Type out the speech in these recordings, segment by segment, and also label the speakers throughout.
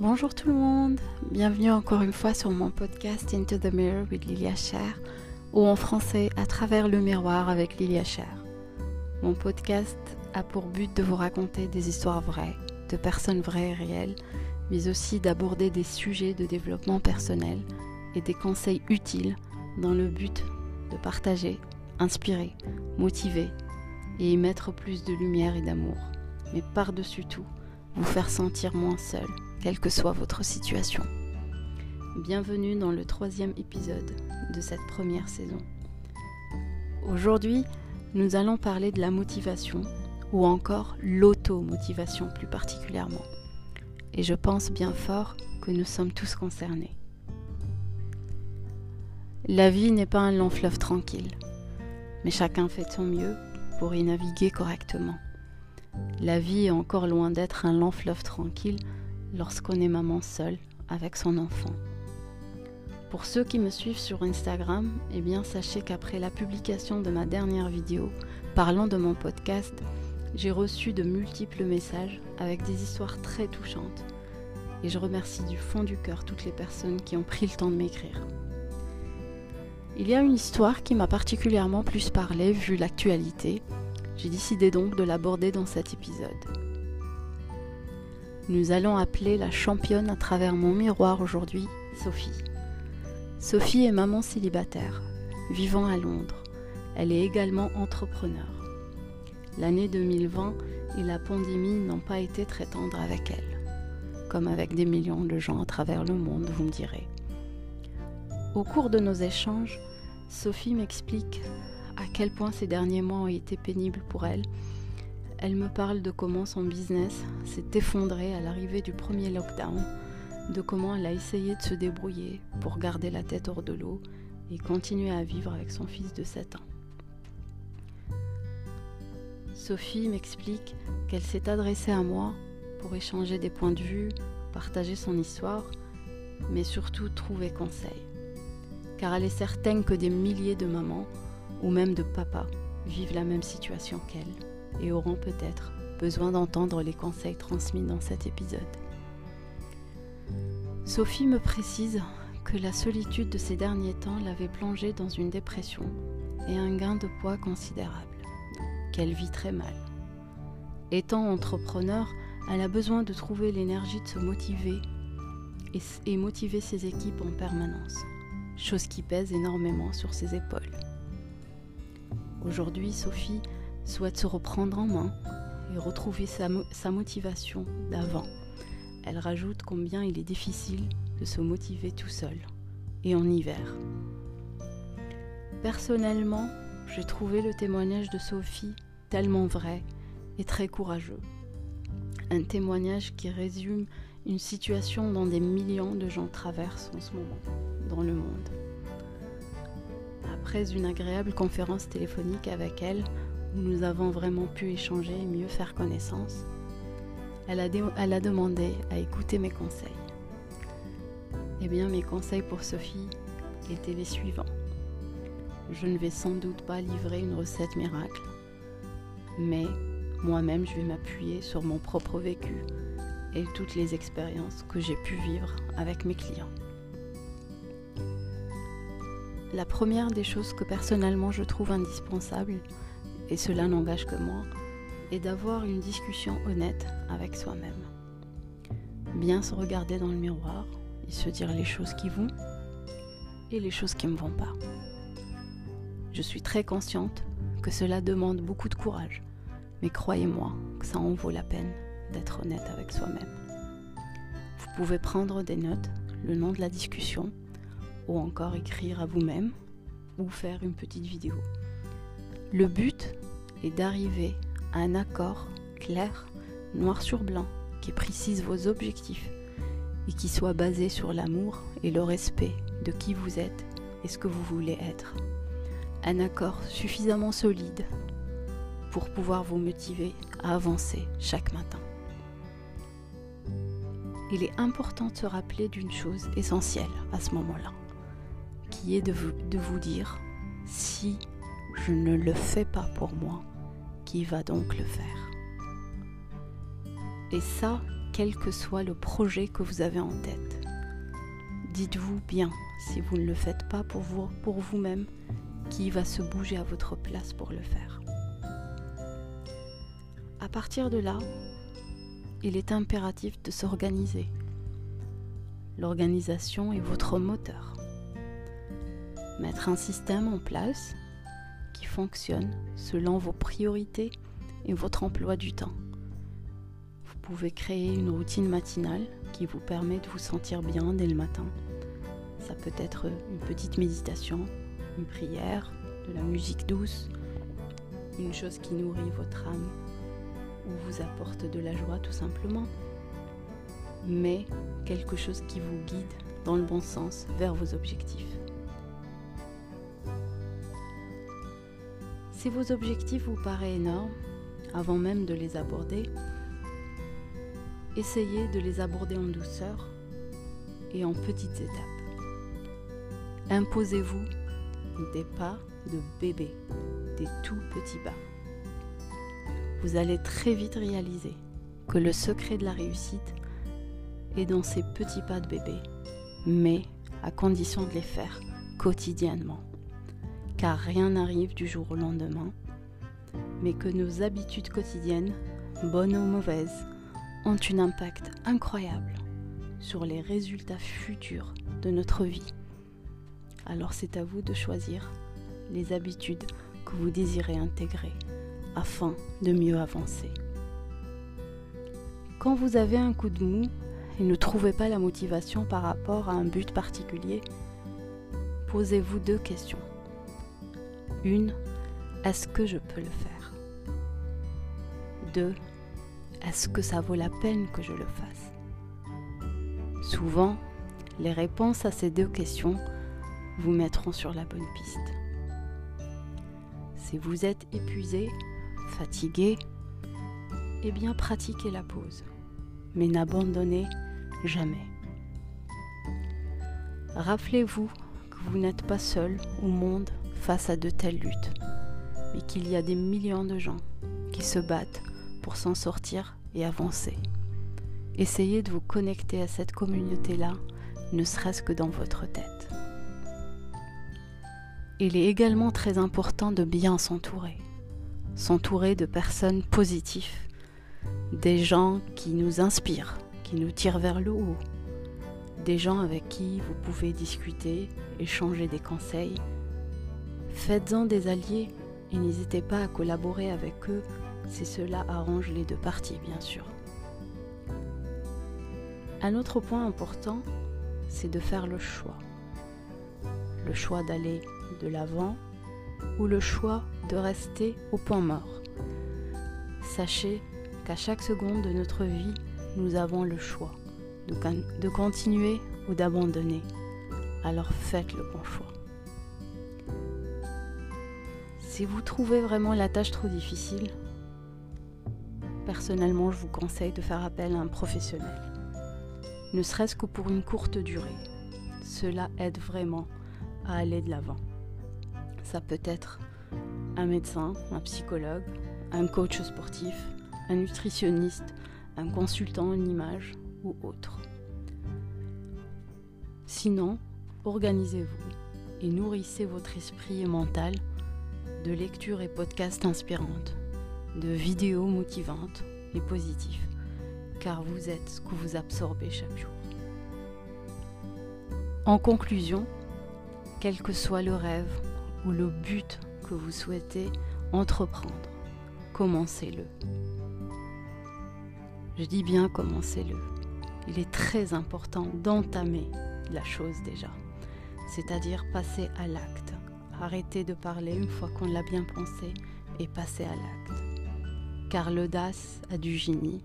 Speaker 1: Bonjour tout le monde, bienvenue encore une fois sur mon podcast Into the Mirror with Lilia Cher, ou en français À travers le miroir avec Lilia Cher. Mon podcast a pour but de vous raconter des histoires vraies, de personnes vraies et réelles, mais aussi d'aborder des sujets de développement personnel et des conseils utiles dans le but de partager, inspirer, motiver et y mettre plus de lumière et d'amour, mais par-dessus tout, vous faire sentir moins seul quelle que soit votre situation. Bienvenue dans le troisième épisode de cette première saison. Aujourd'hui, nous allons parler de la motivation ou encore l'auto-motivation plus particulièrement. Et je pense bien fort que nous sommes tous concernés. La vie n'est pas un long fleuve tranquille, mais chacun fait son mieux pour y naviguer correctement. La vie est encore loin d'être un long fleuve tranquille lorsqu'on est maman seule avec son enfant. Pour ceux qui me suivent sur Instagram, eh bien sachez qu'après la publication de ma dernière vidéo parlant de mon podcast, j'ai reçu de multiples messages avec des histoires très touchantes. Et je remercie du fond du cœur toutes les personnes qui ont pris le temps de m'écrire. Il y a une histoire qui m'a particulièrement plus parlé vu l'actualité. J'ai décidé donc de l'aborder dans cet épisode nous allons appeler la championne à travers mon miroir aujourd'hui, Sophie. Sophie est maman célibataire, vivant à Londres. Elle est également entrepreneur. L'année 2020 et la pandémie n'ont pas été très tendres avec elle, comme avec des millions de gens à travers le monde, vous me direz. Au cours de nos échanges, Sophie m'explique à quel point ces derniers mois ont été pénibles pour elle elle me parle de comment son business s'est effondré à l'arrivée du premier lockdown, de comment elle a essayé de se débrouiller pour garder la tête hors de l'eau et continuer à vivre avec son fils de 7 ans. Sophie m'explique qu'elle s'est adressée à moi pour échanger des points de vue, partager son histoire, mais surtout trouver conseil. Car elle est certaine que des milliers de mamans, ou même de papas, vivent la même situation qu'elle et auront peut-être besoin d'entendre les conseils transmis dans cet épisode. Sophie me précise que la solitude de ces derniers temps l'avait plongée dans une dépression et un gain de poids considérable, qu'elle vit très mal. Étant entrepreneur, elle a besoin de trouver l'énergie de se motiver et, et, motiver ses équipes en permanence, chose qui pèse énormément sur ses épaules. Aujourd'hui, Sophie souhaite se reprendre en main et retrouver sa, sa motivation d'avant. Elle rajoute combien il est difficile de se motiver tout seul, et en hiver. Personnellement, j'ai trouvé le témoignage de Sophie tellement vrai et très courageux. Un témoignage qui résume une situation dont des millions de gens traversent en ce moment dans le monde. Après une agréable conférence téléphonique avec elle, où nous avons vraiment pu échanger et mieux faire connaissance, elle a, elle a demandé à écouter mes conseils. Eh bien, mes conseils pour Sophie étaient les suivants. Je ne vais sans doute pas livrer une recette miracle, mais moi-même, je vais m'appuyer sur mon propre vécu et toutes les expériences que j'ai pu vivre avec mes clients. La première des choses que personnellement je trouve indispensable, et cela n'engage que moi, est d'avoir une discussion honnête avec soi-même. Bien se regarder dans le miroir et se dire les choses qui vont et les choses qui ne vont pas. Je suis très consciente que cela demande beaucoup de courage, mais croyez-moi que ça en vaut la peine d'être honnête avec soi-même. Vous pouvez prendre des notes, le nom de la discussion, ou encore écrire à vous-même, ou faire une petite vidéo. Le but est d'arriver à un accord clair, noir sur blanc, qui précise vos objectifs et qui soit basé sur l'amour et le respect de qui vous êtes et ce que vous voulez être. Un accord suffisamment solide pour pouvoir vous motiver à avancer chaque matin. Il est important de se rappeler d'une chose essentielle à ce moment-là, qui est de vous, de vous dire si je ne le fais pas pour moi, qui va donc le faire? Et ça, quel que soit le projet que vous avez en tête. Dites-vous bien, si vous ne le faites pas pour vous, pour vous-même, qui va se bouger à votre place pour le faire. À partir de là, il est impératif de s'organiser. L'organisation est votre moteur. Mettre un système en place fonctionne selon vos priorités et votre emploi du temps. Vous pouvez créer une routine matinale qui vous permet de vous sentir bien dès le matin. Ça peut être une petite méditation, une prière, de la musique douce, une chose qui nourrit votre âme ou vous apporte de la joie tout simplement, mais quelque chose qui vous guide dans le bon sens vers vos objectifs. Si vos objectifs vous paraissent énormes, avant même de les aborder, essayez de les aborder en douceur et en petites étapes. Imposez-vous des pas de bébé, des tout petits pas. Vous allez très vite réaliser que le secret de la réussite est dans ces petits pas de bébé, mais à condition de les faire quotidiennement. Car rien n'arrive du jour au lendemain, mais que nos habitudes quotidiennes, bonnes ou mauvaises, ont un impact incroyable sur les résultats futurs de notre vie. Alors c'est à vous de choisir les habitudes que vous désirez intégrer afin de mieux avancer. Quand vous avez un coup de mou et ne trouvez pas la motivation par rapport à un but particulier, posez-vous deux questions. Une, est-ce que je peux le faire? Deux, est-ce que ça vaut la peine que je le fasse? Souvent, les réponses à ces deux questions vous mettront sur la bonne piste. Si vous êtes épuisé, fatigué, eh bien pratiquez la pause, mais n'abandonnez jamais. Rappelez-vous que vous n'êtes pas seul au monde face à de telles luttes, mais qu'il y a des millions de gens qui se battent pour s'en sortir et avancer. Essayez de vous connecter à cette communauté-là, ne serait-ce que dans votre tête il est également très important de bien s'entourer. S'entourer de personnes positives, des gens qui nous inspirent, qui nous tirent vers le haut, des gens avec qui vous pouvez discuter, échanger des conseils. Faites-en des alliés et n'hésitez pas à collaborer avec eux si cela arrange les deux parties, bien sûr. Un autre point important, c'est de faire le choix. Le choix d'aller de l'avant ou le choix de rester au point mort. Sachez qu'à chaque seconde de notre vie, nous avons le choix de, continuer ou d'abandonner. Alors faites le bon choix. Si vous trouvez vraiment la tâche trop difficile, personnellement, je vous conseille de faire appel à un professionnel, ne serait-ce que pour une courte durée. Cela aide vraiment à aller de l'avant. Ça peut être un médecin, un psychologue, un coach sportif, un nutritionniste, un consultant en image ou autre. Sinon, organisez-vous et nourrissez votre esprit et mental de lectures et podcasts inspirantes, de vidéos motivantes et positives, car vous êtes ce que vous absorbez chaque jour. En conclusion, quel que soit le rêve ou le but que vous souhaitez entreprendre, commencez-le. Je dis bien commencez-le. Il est très important d'entamer la chose déjà, c'est-à-dire passer à l'acte. Arrêter de parler une fois qu'on l'a bien pensé et passer à l'acte. Car l'audace a du génie,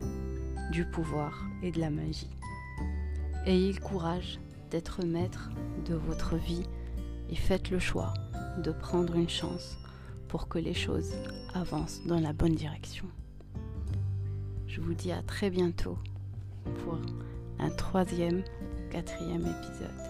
Speaker 1: du pouvoir et de la magie. Ayez le courage d'être maître de votre vie et faites le choix de prendre une chance pour que les choses avancent dans la bonne direction. Je vous dis à très bientôt pour un troisième, quatrième épisode.